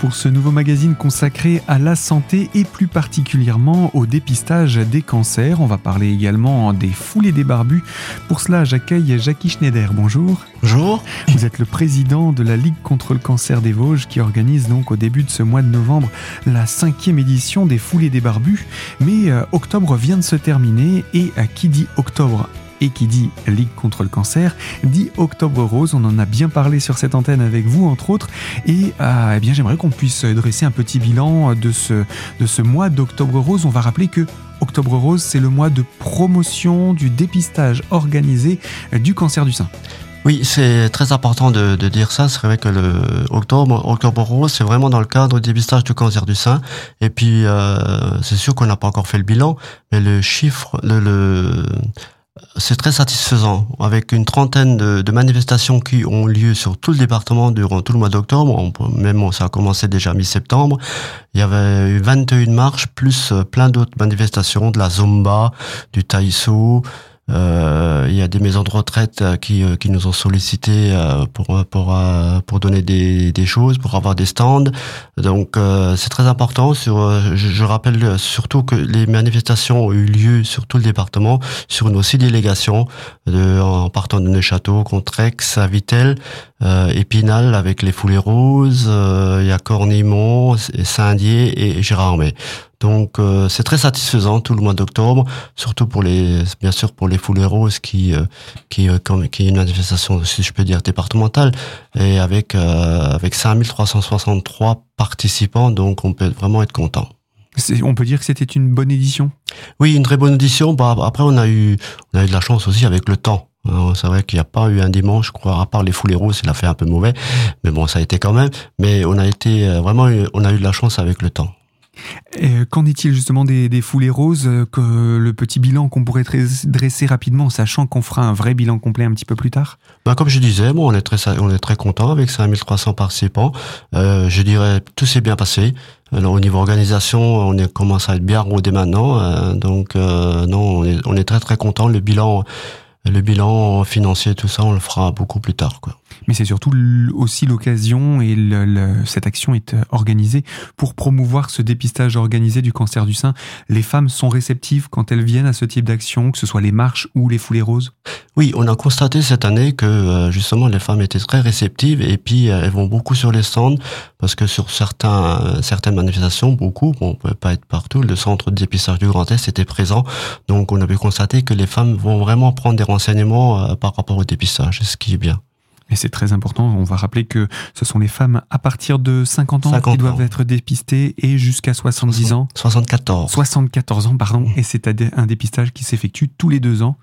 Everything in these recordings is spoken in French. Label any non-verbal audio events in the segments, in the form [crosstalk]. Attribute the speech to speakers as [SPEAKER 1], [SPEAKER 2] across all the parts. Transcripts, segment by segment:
[SPEAKER 1] pour ce nouveau magazine consacré à la santé et plus particulièrement au dépistage des cancers. On va parler également des foulées des barbus. Pour cela, j'accueille Jackie Schneider. Bonjour.
[SPEAKER 2] Bonjour.
[SPEAKER 1] Vous êtes le président de la Ligue contre le cancer des Vosges qui organise donc au début de ce mois de novembre la cinquième édition des foulées des barbus. Mais euh, octobre vient de se terminer et à qui dit octobre et qui dit Ligue contre le cancer dit Octobre Rose. On en a bien parlé sur cette antenne avec vous, entre autres. Et euh, eh bien, j'aimerais qu'on puisse dresser un petit bilan de ce, de ce mois d'Octobre Rose. On va rappeler que Octobre Rose, c'est le mois de promotion du dépistage organisé du cancer du sein.
[SPEAKER 2] Oui, c'est très important de, dire ça. C'est vrai que le octobre, octobre rose, c'est vraiment dans le cadre du dépistage du cancer du sein. Et puis, euh, c'est sûr qu'on n'a pas encore fait le bilan, mais le chiffre, le c'est très satisfaisant, avec une trentaine de, manifestations qui ont lieu sur tout le département durant tout le mois d'octobre. Même ça a commencé déjà mi-septembre. Il y avait eu 21 marches, plus euh, plein d'autres manifestations, de la Zumba, du Taïso, il y a des maisons de retraite euh, qui, euh, qui nous ont sollicité pour pour pour donner des, des choses, pour avoir des stands. Donc c'est très important. Sur, je, rappelle surtout que les manifestations ont eu lieu sur tout le département, sur nos six délégations, de, en partant de Neuchâteau, Contrex, Vitel, Épinal avec les Foulées Roses, il y a Cornimont, Saint-Dié et Gérardmer. Donc euh, c'est très satisfaisant tout le mois d'octobre, surtout pour les bien sûr pour les foulées roses qui euh, qui euh, qui est une manifestation si je peux dire départementale et avec avec 5363 participants donc on peut vraiment être content.
[SPEAKER 1] On peut dire que c'était une bonne édition?
[SPEAKER 2] Oui, une très bonne édition. Bah, après on a eu on a eu de la chance aussi avec le temps. C'est vrai qu'il n'y a pas eu un dimanche, je crois, à part les foulées roses, il a fait un peu mauvais, mais bon, ça a été quand même. Mais on a été vraiment, on a eu de la chance avec le temps.
[SPEAKER 1] Qu'en est-il justement des, foulées roses euh, que le petit bilan qu'on pourrait dresser rapidement, sachant qu'on fera un vrai bilan complet un petit peu plus tard?
[SPEAKER 2] Bah, Comme je disais, bon, on est très, on est très content avec 5300 participants. Euh, je dirais tout s'est bien passé. Alors au niveau organisation, on est, commence à être bien rodé maintenant. Euh, donc non, on est, très très content. Le bilan le bilan financier, tout ça, on le fera beaucoup plus tard.
[SPEAKER 1] Mais c'est surtout aussi l'occasion et le, cette action est euh, organisée pour promouvoir ce dépistage organisé du cancer du sein. Les femmes sont réceptives quand elles viennent à ce type d'action, que ce soit les marches ou les foulées roses?
[SPEAKER 2] Oui, on a constaté cette année que euh, justement les femmes étaient très réceptives et puis euh, elles vont beaucoup sur les stands parce que sur certains, certaines manifestations, beaucoup, bon, on ne pouvait pas être partout, le centre de dépistage du Grand Est était présent. Donc on a pu constater que les femmes vont vraiment prendre des renseignements par rapport au dépistage, ce qui est bien.
[SPEAKER 1] Et c'est très important. On va rappeler que ce sont les femmes à partir de 50 ans qui doivent être dépistées et jusqu'à 70 ans.
[SPEAKER 2] 74.
[SPEAKER 1] 74 ans, pardon. Mmh. Et c'est un dépistage qui s'effectue tous les deux ans.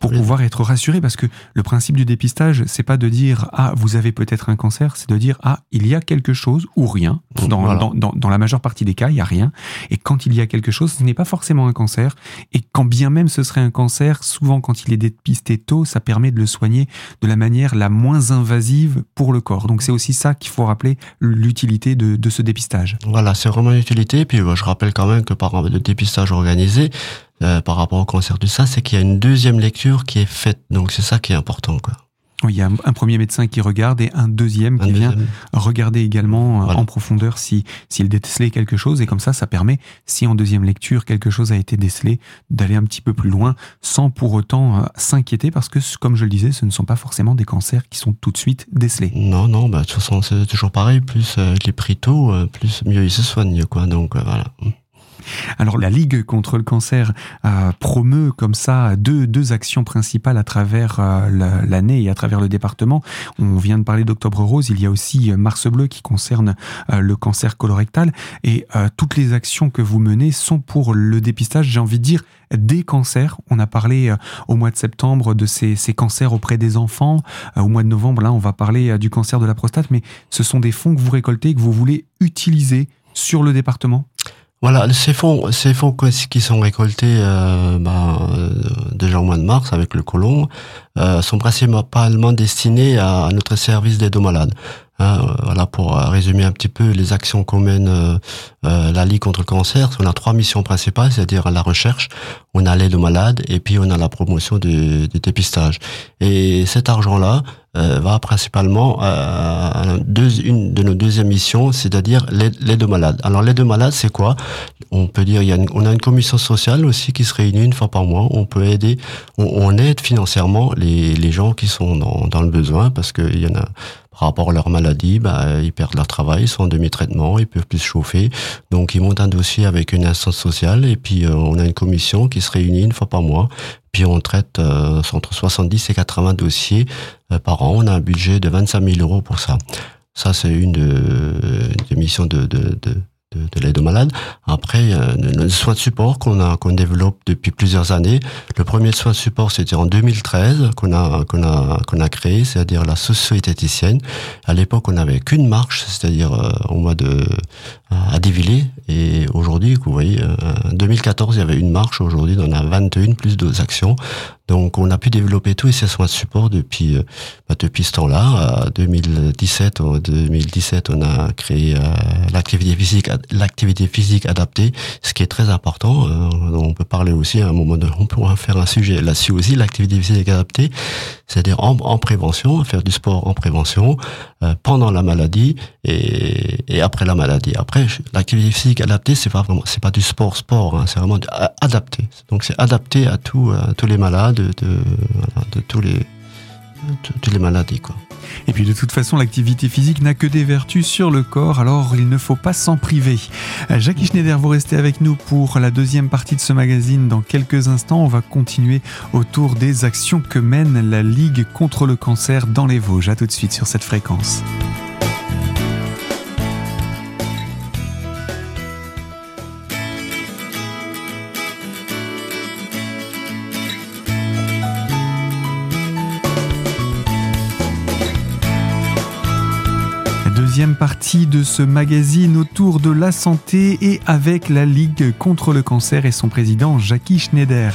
[SPEAKER 1] Pour pouvoir être rassuré parce que le principe du dépistage c'est pas de dire ah vous avez peut-être un cancer c'est de dire ah il y a quelque chose ou rien dans, dans, dans, dans, la majeure partie des cas il y a rien et quand il y a quelque chose ce n'est pas forcément un cancer et quand bien même ce serait un cancer souvent quand il est dépisté tôt ça permet de le soigner de la manière la moins invasive pour le corps donc c'est aussi ça qu'il faut rappeler l'utilité de, de ce dépistage
[SPEAKER 2] voilà c'est vraiment l'utilité puis je rappelle quand même que par le dépistage organisé euh, par rapport au cancer du sein, c'est qu'il y a une deuxième lecture qui est faite. Donc c'est ça qui est important.
[SPEAKER 1] Oui, il y a un, premier médecin qui regarde et un deuxième qui vient regarder également euh, en profondeur si s'il décelait quelque chose et comme ça, ça permet, si en deuxième lecture quelque chose a été décelé, d'aller un petit peu plus loin sans pour autant euh, s'inquiéter parce que, comme je le disais, ce ne sont pas forcément des cancers qui sont tout de suite décelés.
[SPEAKER 2] Non, non, bah, de toute façon, c'est toujours pareil. Plus euh, les prix tôt, plus mieux ils se soignent, quoi. Donc voilà.
[SPEAKER 1] Alors la Ligue contre le cancer euh, promeut comme ça deux, deux actions principales à travers euh, l'année et à travers le département. On vient de parler d'Octobre Rose, il y a aussi euh, Mars Bleu qui concerne le cancer colorectal et toutes les actions que vous menez sont pour le dépistage, j'ai envie de dire, des cancers. On a parlé au mois de septembre de ces, ces cancers auprès des enfants. Au mois de novembre, là, on va parler du cancer de la prostate, mais ce sont des fonds que vous récoltez et que vous voulez utiliser sur le département
[SPEAKER 2] voilà, ces fonds, ces fonds qui sont récoltés euh, bah, euh, déjà au mois de mars avec le colon euh, sont principalement destinés à, notre service d'aide aux malades. Hein, voilà pour résumer un petit peu les actions qu'on mène la Ligue contre le cancer. On a trois missions principales, c'est-à-dire la recherche, on a l'aide aux malades et puis on a la promotion du, dépistage. Et cet argent-là, euh, va principalement à une de nos deuxièmes missions, c'est-à-dire l'aide aux malades. Alors l'aide aux malades, c'est quoi? On peut dire, il y a on a une commission sociale aussi qui se réunit une fois par mois. On peut aider, on, aide financièrement les, les gens qui sont dans, dans le besoin parce qu'il y en a rapport à leur maladie, bah, ils perdent leur travail, ils sont en demi-traitement, ils peuvent plus se chauffer. Donc ils montent un dossier avec une instance sociale et puis euh, on a une commission qui se réunit une fois par mois. Puis on traite euh, entre 70 et 80 dossiers euh, par an. On a un budget de 25 000 euros pour ça. Ça, c'est une, des missions de, de, de, de, de l'aide aux malades. Après, euh, le soin de support qu'on a qu'on développe depuis plusieurs années. Le premier soin de support, c'était en 2013 qu'on a qu'on a qu'on a créé, c'est-à-dire la socio-éthéticienne. À l'époque, on n'avait qu'une marche, c'est-à-dire euh, au mois de à Dévillers. Et aujourd'hui, vous voyez, euh, en 2014, il y avait une marche. Aujourd'hui, on a 21 plus deux actions. Donc, on a pu développer tous ces soins de support depuis euh, bah, depuis ce temps-là. 2017, en 2017, on a créé euh, l'activité physique, l'activité physique adaptée, ce qui est très important. on peut parler aussi à un moment donné, on pourra faire un sujet là-dessus aussi, l'activité physique adaptée, c'est-à-dire en, en, prévention, faire du sport en prévention pendant la maladie et, et après la maladie. Après l'activité physique adaptée, c'est pas vraiment, c'est pas du sport sport, hein, c'est vraiment adapté. Donc c'est adapté à, tout, à tous les malades, de, de tous les, toutes les maladies, quoi.
[SPEAKER 1] Et puis de toute façon, l'activité physique n'a que des vertus sur le corps, alors il ne faut pas s'en priver. Jackie Schneider, vous restez avec nous pour la deuxième partie de ce magazine. Dans quelques instants, on va continuer autour des actions que mène la Ligue contre le cancer dans les Vosges. A tout de suite sur cette fréquence. Partie de ce magazine autour de la santé et avec la Ligue contre le cancer et son président Jackie Schneider.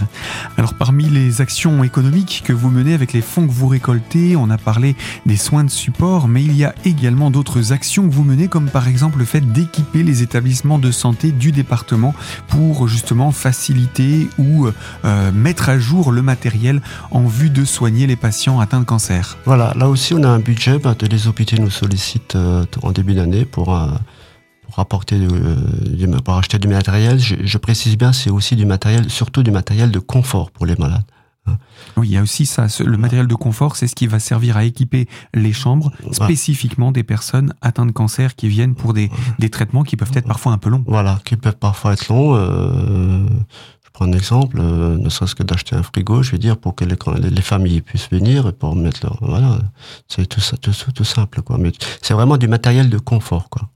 [SPEAKER 1] Alors parmi les actions économiques que vous menez avec les fonds que vous récoltez, on a parlé des soins de support, mais il y a également d'autres actions que vous menez comme par exemple le fait d'équiper les établissements de santé du département pour justement faciliter ou euh, mettre à jour le matériel en vue de soigner les patients atteints de cancer.
[SPEAKER 2] Voilà, là aussi on a un budget, bah, les hôpitaux nous sollicitent euh, en début d'année pour, euh, pour apporter euh, pour acheter du matériel. Je, précise bien, c'est aussi du matériel, surtout du matériel de confort pour les malades.
[SPEAKER 1] Hein. Oui, il y a aussi ça. Le matériel de confort, c'est ce qui va servir à équiper les chambres spécifiquement des personnes atteintes de cancer qui viennent pour des, des traitements qui peuvent être parfois un peu longs.
[SPEAKER 2] Voilà, qui peuvent parfois être longs. Euh, prends un exemple, ne serait-ce que d'acheter un frigo, je veux dire, pour que les, les familles puissent venir et pour mettre leur, voilà, c'est tout tout, tout simple, quoi. Mais c'est vraiment du matériel de confort, quoi.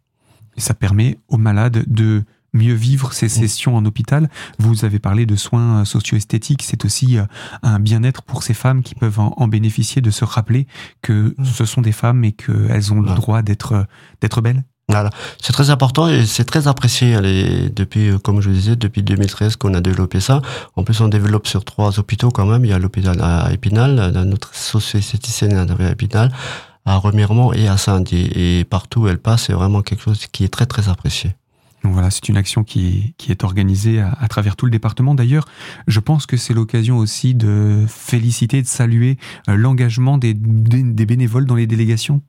[SPEAKER 1] Et ça permet aux malades de mieux vivre ces sessions en hôpital. Vous avez parlé de soins socio-esthétiques, c'est aussi euh, un bien-être pour ces femmes qui peuvent en, bénéficier, de se rappeler que ce sont des femmes et qu'elles ont le droit d'être d'être belles.
[SPEAKER 2] Voilà, c'est très important et c'est très apprécié. depuis, euh, comme je vous disais, depuis 2013 qu'on a développé ça. En plus, on développe sur trois hôpitaux quand même. Il y a l'hôpital à Épinal, notre socio-esthéticienne à Épinal, à Remiremont et à Saint-Dié. Et partout où elle passe, c'est vraiment quelque chose qui est très très apprécié.
[SPEAKER 1] Donc voilà, c'est une action qui, qui est organisée à, travers tout le département. D'ailleurs, je pense que c'est l'occasion aussi de féliciter, de saluer euh, l'engagement des, des, bénévoles dans les délégations.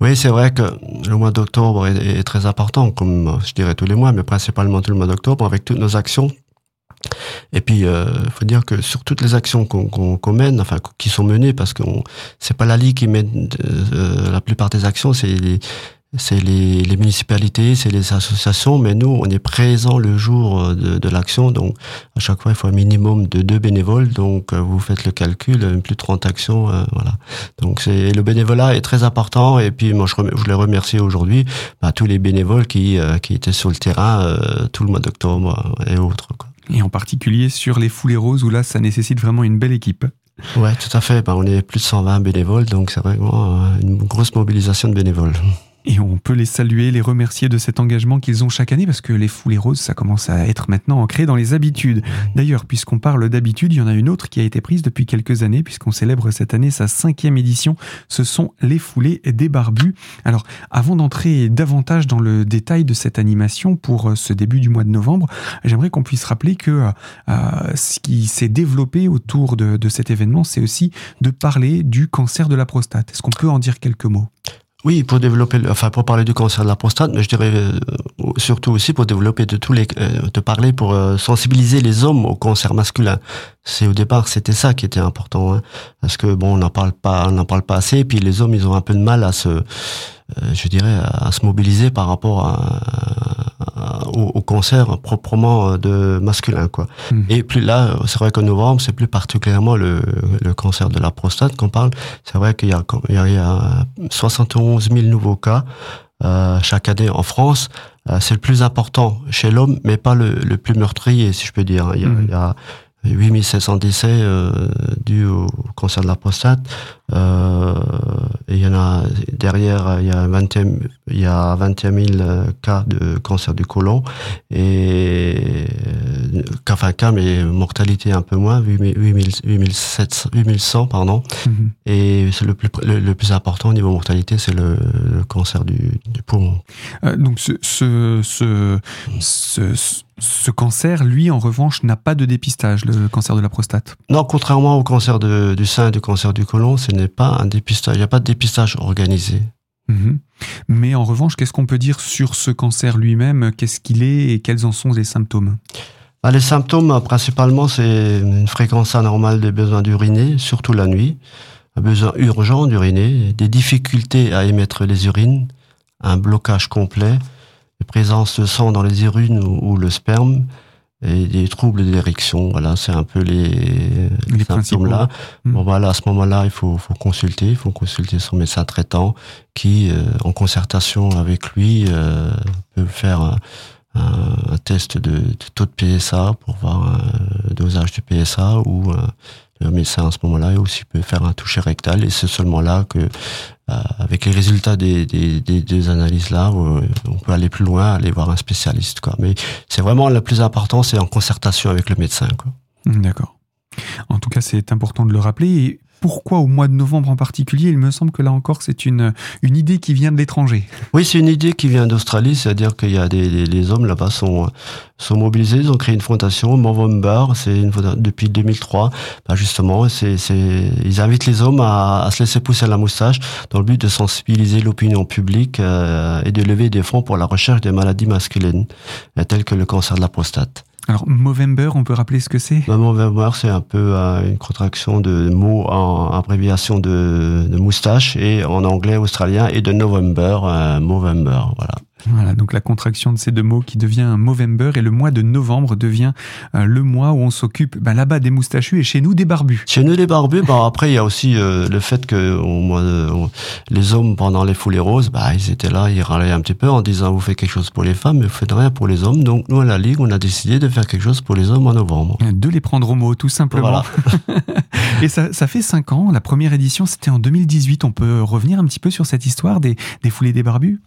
[SPEAKER 2] Oui, c'est vrai que le mois d'octobre est, très important, comme je dirais tous les mois, mais principalement tout le mois d'octobre, avec toutes nos actions. Et puis, il euh, faut dire que sur toutes les actions qu'on mène, enfin qui sont menées, parce que c'est pas la Ligue qui mène euh, la plupart des actions, c'est c'est les, les, municipalités, c'est les associations, mais nous, on est présent le jour euh, de, de l'action, donc à chaque fois, il faut un minimum de deux bénévoles, donc euh, vous faites le calcul, euh, plus de 30 actions, voilà. Donc c'est le bénévolat est très important, et puis moi, je, je les remercie aujourd'hui, bah, tous les bénévoles qui, qui étaient sur le terrain tout le mois d'octobre et autres. Quoi.
[SPEAKER 1] Et en particulier sur les foulées roses, où là, ça nécessite vraiment une belle équipe.
[SPEAKER 2] Ouais, tout à fait. Bah, on est plus de 120 bénévoles, donc c'est vraiment une grosse mobilisation de bénévoles.
[SPEAKER 1] Et on peut les saluer, les remercier de cet engagement qu'ils ont chaque année parce que les foulées roses, ça commence à être maintenant ancré dans les habitudes. D'ailleurs, puisqu'on parle d'habitude, il y en a une autre qui a été prise depuis quelques années puisqu'on célèbre cette année sa cinquième édition. Ce sont les foulées des barbus. Alors, avant d'entrer davantage dans le détail de cette animation pour euh, ce début du mois de novembre, j'aimerais qu'on puisse rappeler que euh, euh, ce qui s'est développé autour de cet événement, c'est aussi de parler du cancer de la prostate. Est-ce qu'on peut en dire quelques mots?
[SPEAKER 2] Oui, pour développer, enfin pour parler du cancer de la prostate, mais je dirais euh, surtout aussi pour développer de tous les, euh, de parler pour euh, sensibiliser les hommes au cancer masculin. C'est au départ c'était ça qui était important, hein, parce que bon on n'en parle pas, on n'en parle pas assez, et puis les hommes ils ont un peu de mal à se, je dirais, à se mobiliser par rapport à, au, cancer proprement de masculin quoi. Mmh. Et puis là, c'est vrai qu'en novembre, c'est plus particulièrement le, le cancer de la prostate qu'on parle. C'est vrai qu'il y a, il y a 71 000 nouveaux cas euh, chaque année en France. Euh, c'est le plus important chez l'homme, mais pas le, le, plus meurtrier, si je peux dire. Il y a, mmh. il y a 8700 décès euh, au cancer de la prostate. Euh, et il y en a derrière, il y a 21, il y a 21 000 cas de cancer du côlon et enfin cas mais mortalité un peu moins, 8700, 8100 pardon. Mm -hmm. Et c'est le plus le, plus important au niveau mortalité, c'est le, le, cancer du, du poumon.
[SPEAKER 1] Euh, donc ce ce, ce, ce ce cancer, lui, en revanche, n'a pas de dépistage, le cancer de la prostate?
[SPEAKER 2] Non, contrairement au cancer de, du sein et du cancer du côlon, ce n'est pas un dépistage. Il n'y a pas de dépistage organisé.
[SPEAKER 1] Mmh. Mais en revanche, qu'est-ce qu'on peut dire sur ce cancer lui-même? Qu'est-ce qu'il est et quels en sont les symptômes?
[SPEAKER 2] Bah, Les symptômes, principalement, c'est une fréquence anormale des besoins d'uriner, surtout la nuit, un besoin urgent d'uriner, des difficultés à émettre les urines, un blocage complet, présence de sang dans les urines ou, ou le sperme et des troubles d'érection. Voilà, c'est un peu les,
[SPEAKER 1] les symptômes là.
[SPEAKER 2] Mmh. Bon voilà, à ce moment-là, il faut, faut consulter, il faut consulter son médecin traitant qui, euh, en concertation avec lui, euh, peut faire un, test de, taux de PSA pour voir un dosage du PSA ou euh, le médecin à ce moment-là aussi peut faire un toucher rectal. Et c'est seulement là que euh, avec les résultats des, analyses là euh, on peut aller plus loin aller voir un spécialiste quoi. Mais c'est vraiment le plus important c'est en concertation avec le médecin quoi.
[SPEAKER 1] D'accord. En tout cas c'est important de le rappeler pourquoi au mois de novembre en particulier Il me semble que là encore, c'est une, une idée qui vient de l'étranger.
[SPEAKER 2] Oui, c'est une idée qui vient d'Australie, c'est-à-dire qu'il y a des, des les hommes là-bas sont, sont mobilisés, ils ont créé une fondation, Movember, c'est une depuis 2003. Bah justement, c'est, ils invitent les hommes à, à, se laisser pousser la moustache dans le but de sensibiliser l'opinion publique euh, et de lever des fonds pour la recherche des maladies masculines, euh, telles que le cancer de la prostate.
[SPEAKER 1] Alors, Movember, on peut rappeler ce que c'est?
[SPEAKER 2] Bah, Movember, c'est un peu euh, une contraction de mots en abréviation de, moustache et en anglais australien et de November, euh, Movember, voilà.
[SPEAKER 1] Voilà, donc la contraction de ces deux mots qui devient un Movember et le mois de novembre devient euh, le mois où on s'occupe bah, là-bas des moustachus et chez nous des barbus.
[SPEAKER 2] Chez nous des barbus, bah, après il y a aussi euh, le fait que on, les hommes pendant les foulées roses, bah, ils étaient là, ils râlaient un petit peu en disant vous faites quelque chose pour les femmes mais vous faites rien pour les hommes. Donc nous à la Ligue, on a décidé de faire quelque chose pour les hommes en novembre.
[SPEAKER 1] De les prendre au mot, tout simplement. Voilà. [laughs] et ça, ça fait cinq ans, la première édition c'était en 2018. On peut revenir un petit peu sur cette histoire des, des foulées des barbus?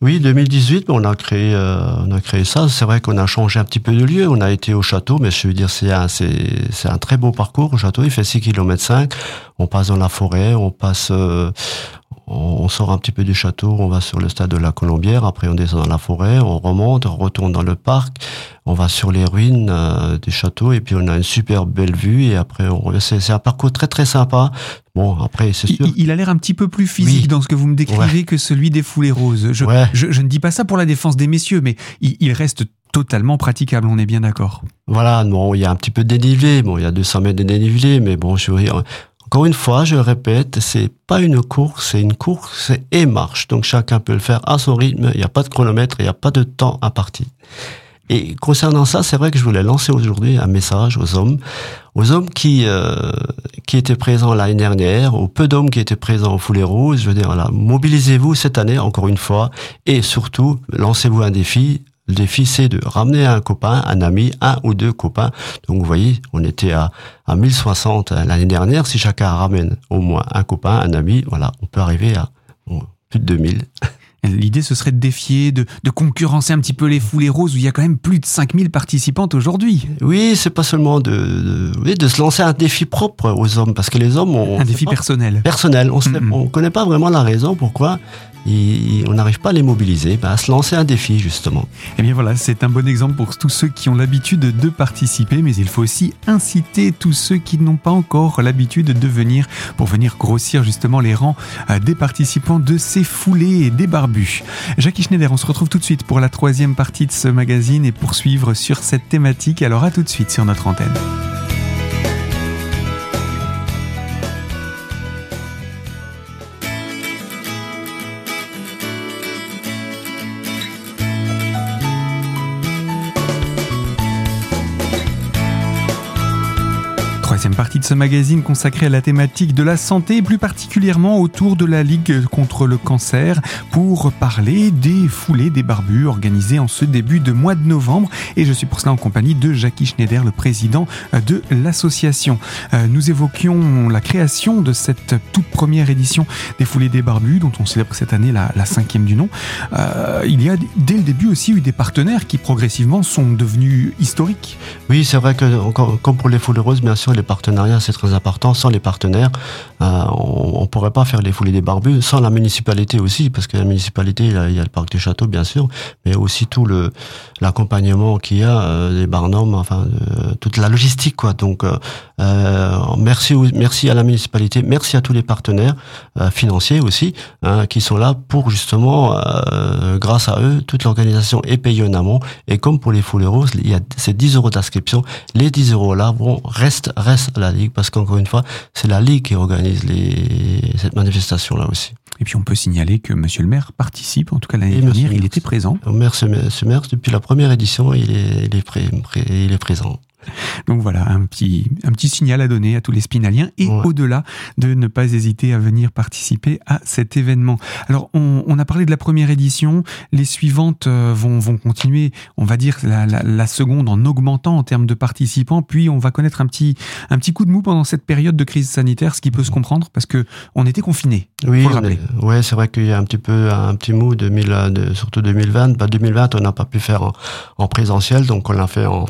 [SPEAKER 2] Oui, 2018 on a créé, euh, on a créé ça. C'est vrai qu'on a changé un petit peu de lieu. On a été au château, mais je veux dire, c'est un, c'est, c'est un très beau parcours. Au château, il fait 6 km 5. On passe dans la forêt, on passe, euh, on sort un petit peu du château, on va sur le stade de la Colombière, après on descend dans la forêt, on remonte, on retourne dans le parc, on va sur les ruines euh, du château et puis on a une super belle vue et après on c'est, c'est un parcours très très sympa. Bon après c'est sûr.
[SPEAKER 1] Il, il a l'air un petit peu plus physique oui. dans ce que vous me décrivez ouais. que celui des foulées roses. Je, ouais. je, je, ne dis pas ça pour la défense des messieurs, mais il, il reste totalement praticable, on est bien d'accord.
[SPEAKER 2] Voilà, bon, il y a un petit peu de dénivelé, bon, il y a 200 mètres de dénivelé, mais bon, je veux dire, encore une fois, je répète, c'est pas une course, c'est une course et marche. Donc chacun peut le faire à son rythme. Il n'y a pas de chronomètre, il n'y a pas de temps à partir. Et concernant ça, c'est vrai que je voulais lancer aujourd'hui un message aux hommes, aux hommes qui euh, qui étaient présents l'année dernière, aux peu d'hommes qui étaient présents au Foulée Rose. Je veux dire, voilà, mobilisez-vous cette année encore une fois, et surtout lancez-vous un défi. Le défi, c'est de ramener un copain, un ami, un ou deux copains. Donc, vous voyez, on était à, à 1060 l'année dernière. Si chacun ramène au moins un copain, un ami, voilà, on peut arriver à bon, plus de 2000.
[SPEAKER 1] L'idée, ce serait de défier, de, de, concurrencer un petit peu les foulées roses où il y a quand même plus de 5000 participantes aujourd'hui.
[SPEAKER 2] Oui, c'est pas seulement de, de, de, se lancer un défi propre aux hommes, parce que les hommes ont...
[SPEAKER 1] Un défi personnel.
[SPEAKER 2] Personnel. On ne connaît pas vraiment la raison pourquoi et on n'arrive pas à les mobiliser, bah, à se lancer un défi justement.
[SPEAKER 1] Eh bien voilà, c'est un bon exemple pour tous ceux qui ont l'habitude de participer, mais il faut aussi inciter tous ceux qui n'ont pas encore l'habitude de venir pour venir grossir justement les rangs euh, des participants de ces foulées et des barbus. Jackie Schneider, on se retrouve tout de suite pour la troisième partie de ce magazine et poursuivre sur cette thématique. Alors à tout de suite sur notre antenne. Ce magazine consacrée à la thématique de la santé plus particulièrement autour de la Ligue contre le cancer pour parler des foulées des barbus organisées en ce début de mois de novembre et je suis pour cela en compagnie de Jackie Schneider, le président de l'association. Nous évoquions la création de cette toute première édition des foulées des barbus dont on célèbre cette année la, la cinquième du nom. Euh, il y a dès le début aussi eu des partenaires qui progressivement sont devenus historiques.
[SPEAKER 2] Oui, c'est vrai que comme pour les foulées roses, bien sûr, les partenariats, c'est très important. Sans les partenaires, euh, on ne pourrait pas faire les foulées des barbus. Sans la municipalité aussi, parce que la municipalité, il y a, le parc du château, bien sûr, mais aussi tout le l'accompagnement qu'il y a euh, des barnums, enfin euh, toute la logistique, quoi. Donc, merci, merci à la municipalité, merci à tous les partenaires financiers aussi, hein, qui sont là pour justement, grâce à eux, toute l'organisation est payée en amont. Et comme pour les foulées roses, il y a ces 10 euros d'inscription. Les 10 euros là vont reste reste à la ligue parce qu'encore une fois, c'est la ligue qui organise les, cette manifestation là aussi.
[SPEAKER 1] Et puis on peut signaler que Monsieur le maire participe, en tout cas l'année dernière, il était présent.
[SPEAKER 2] Maire, ce maire, depuis la première édition, il est, il est, pré, pré, il est présent.
[SPEAKER 1] Donc voilà, un petit, un petit signal à donner à tous les spinaliens et ouais. au-delà de ne pas hésiter à venir participer à cet événement. Alors on, on, a parlé de la première édition, les suivantes vont, vont continuer, on va dire la, la, la, seconde en augmentant en termes de participants, puis on va connaître un petit, un petit coup de mou pendant cette période de crise sanitaire, ce qui peut se comprendre parce que on était confinés.
[SPEAKER 2] Oui, ouais, c'est vrai qu'il y a un petit peu un petit mou 2000, de, surtout 2020. Bah, 2020, on n'a pas pu faire en, en présentiel, donc on l'a fait en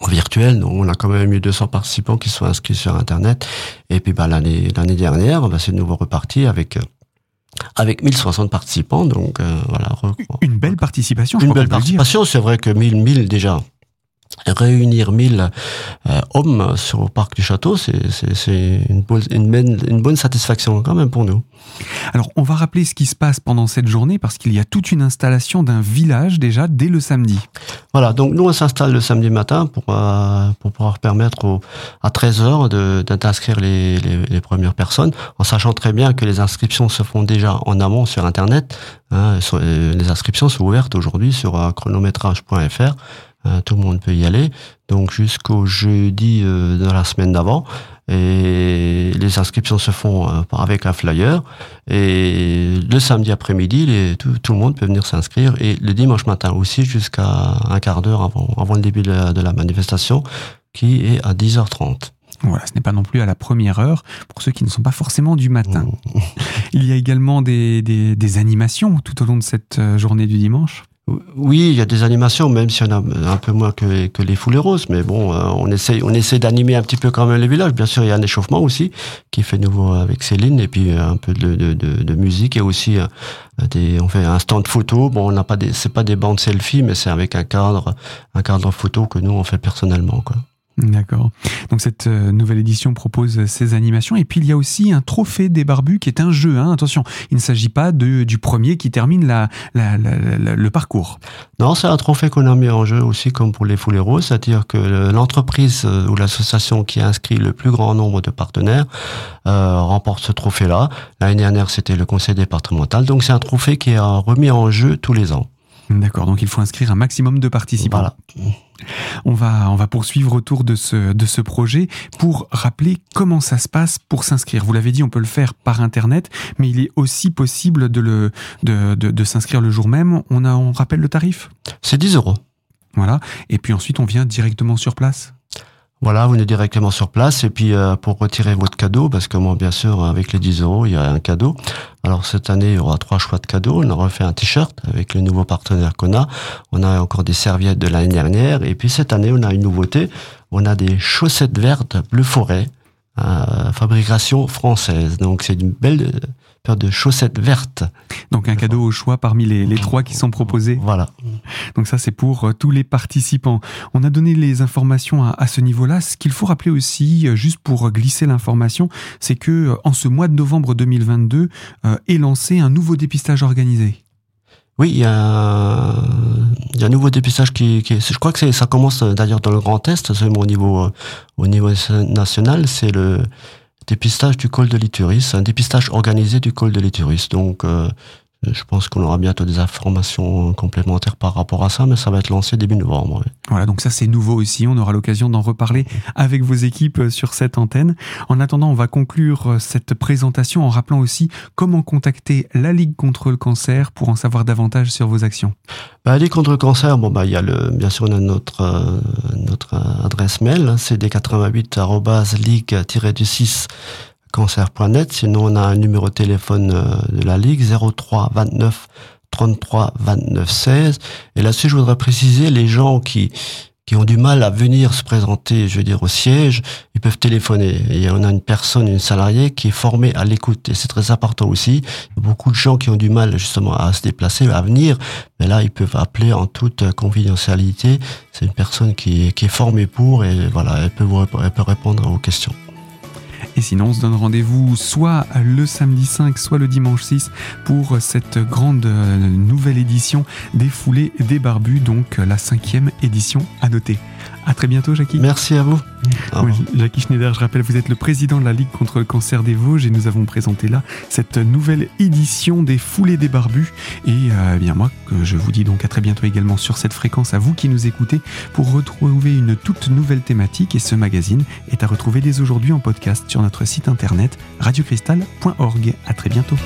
[SPEAKER 2] en virtuel. Donc, on a quand même eu 200 participants qui sont inscrits sur Internet. Et puis, bah, l'année, l'année dernière, bah, c'est de nouveau reparti avec, avec 1060 participants. Donc, euh, voilà.
[SPEAKER 1] Une belle participation,
[SPEAKER 2] Une belle participation. C'est vrai que 1000, 1000 déjà. Réunir 1000 euh, hommes sur le parc du château, c'est une, une, une bonne satisfaction quand même pour nous.
[SPEAKER 1] Alors, on va rappeler ce qui se passe pendant cette journée parce qu'il y a toute une installation d'un village déjà dès le samedi.
[SPEAKER 2] Voilà, donc nous on s'installe le samedi matin pour, euh, pour pouvoir permettre aux, à 13h d'inscrire les, les, les, premières personnes, en sachant très bien que les inscriptions se font déjà en amont sur Internet. Hein, les inscriptions sont ouvertes aujourd'hui sur euh, chronométrage.fr. Euh, tout le monde peut y aller. Donc jusqu'au jeudi euh, de la semaine d'avant. Et les inscriptions se font euh, avec un flyer. Et le samedi après-midi, tout, tout, le monde peut venir s'inscrire. Et le dimanche matin aussi, jusqu'à un quart d'heure avant, avant le début de la, de la manifestation, qui est à 10h30.
[SPEAKER 1] Voilà, ce n'est pas non plus à la première heure pour ceux qui ne sont pas forcément du matin. [laughs] Il y a également des, des, des animations tout au long de cette journée du dimanche.
[SPEAKER 2] Oui, il y a des animations, même si on a un peu moins que, les foulées roses, mais bon, euh, on essaie, on essaie d'animer un petit peu quand même le village. Bien sûr, il y a un échauffement aussi qui fait nouveau avec Céline, et puis un peu de musique et aussi euh, des, on fait un stand photo. Bon, on n'a pas des, c'est pas des bandes selfie, mais c'est avec un cadre, un cadre photo que nous on fait personnellement, quoi.
[SPEAKER 1] D'accord. Donc cette nouvelle édition propose ces animations et puis il y a aussi un trophée des barbus qui est un jeu. Hein. Attention, il ne s'agit pas de, du premier qui termine la, le parcours.
[SPEAKER 2] Non, c'est un trophée qu'on a mis en jeu aussi comme pour les foulées roses, c'est-à-dire que l'entreprise ou l'association qui inscrit le plus grand nombre de partenaires euh, remporte ce trophée-là. L'année dernière, c'était le conseil départemental. Donc c'est un trophée qui est remis en jeu tous les ans.
[SPEAKER 1] D'accord, donc il faut inscrire un maximum de participants.
[SPEAKER 2] Voilà.
[SPEAKER 1] On va, on va poursuivre autour de ce, de ce projet pour rappeler comment ça se passe pour s'inscrire. Vous l'avez dit, on peut le faire par Internet, mais il est aussi possible de, le, de, de, de s'inscrire le jour même. On, a, on rappelle le tarif?
[SPEAKER 2] C'est 10 euros.
[SPEAKER 1] Voilà. Et puis ensuite, on vient directement sur place
[SPEAKER 2] Voilà, vous venez directement sur place et puis euh, pour retirer votre cadeau, parce que moi bien sûr avec les 10 euros il y a un cadeau. Alors cette année il y aura trois choix de cadeaux. On a refait un t-shirt avec les nouveaux partenaires qu'on a. On a encore des serviettes de l'année dernière et puis cette année on a une nouveauté. On a des chaussettes vertes bleu forêt, euh, fabrication française. Donc c'est une belle de chaussettes vertes.
[SPEAKER 1] Donc un cadeau au choix parmi les, trois qui sont proposés.
[SPEAKER 2] Voilà.
[SPEAKER 1] Donc ça c'est pour euh, tous les participants. On a donné les informations à, ce niveau-là. Ce qu'il faut rappeler aussi, euh, juste pour glisser l'information, c'est que euh, en ce mois de novembre 2022 est lancé un nouveau dépistage organisé.
[SPEAKER 2] Oui, il y, a un, nouveau dépistage qui, je crois que ça commence d'ailleurs dans le Grand Est, seulement au niveau, au niveau national, c'est le, dépistage du col de l'Ituris, un dépistage organisé du col de l'Ituris. Donc, euh, je pense qu'on aura bientôt des informations complémentaires par rapport à ça, mais ça va être lancé début novembre.
[SPEAKER 1] Voilà, donc ça c'est nouveau aussi. On aura l'occasion d'en reparler avec vos équipes euh, sur cette antenne. En attendant, on va conclure euh, cette présentation en rappelant aussi comment contacter la Ligue contre le cancer pour en savoir davantage sur vos actions.
[SPEAKER 2] Bah, la Ligue contre le cancer, bon bah il y a le, bien sûr on a notre notre adresse mail, cd88@ligue-du6 cancer.net. Sinon, on a un numéro de téléphone euh, de la Ligue 03 29 33 29 16. Et là-dessus, je voudrais préciser les gens qui qui ont du mal à venir se présenter, je veux dire, au siège, ils peuvent téléphoner. Et on a une personne, une salariée qui est formée à l'écoute. Et c'est très important aussi. Il y a beaucoup de gens qui ont du mal, justement, à se déplacer, à venir. Mais là, ils peuvent appeler en toute confidentialité. C'est une personne qui qui est formée pour et voilà, elle peut, vous, elle peut répondre à vos questions.
[SPEAKER 1] Et sinon, on se donne rendez-vous soit le samedi 5, soit le dimanche 6 pour cette grande euh, nouvelle édition des foulées des barbus, donc la cinquième édition à noter. À très bientôt, Jackie.
[SPEAKER 2] Merci à vous.
[SPEAKER 1] Jackie Schneider, je rappelle, vous êtes le président de la Ligue contre le cancer des Vosges et nous avons présenté là cette nouvelle édition des Foulées des Barbus. Et euh, bien moi, je vous dis donc à très bientôt également sur cette fréquence à vous qui nous écoutez pour retrouver une toute nouvelle thématique. Et ce magazine est à retrouver dès aujourd'hui en podcast sur notre site internet radiocristal.org. À très bientôt.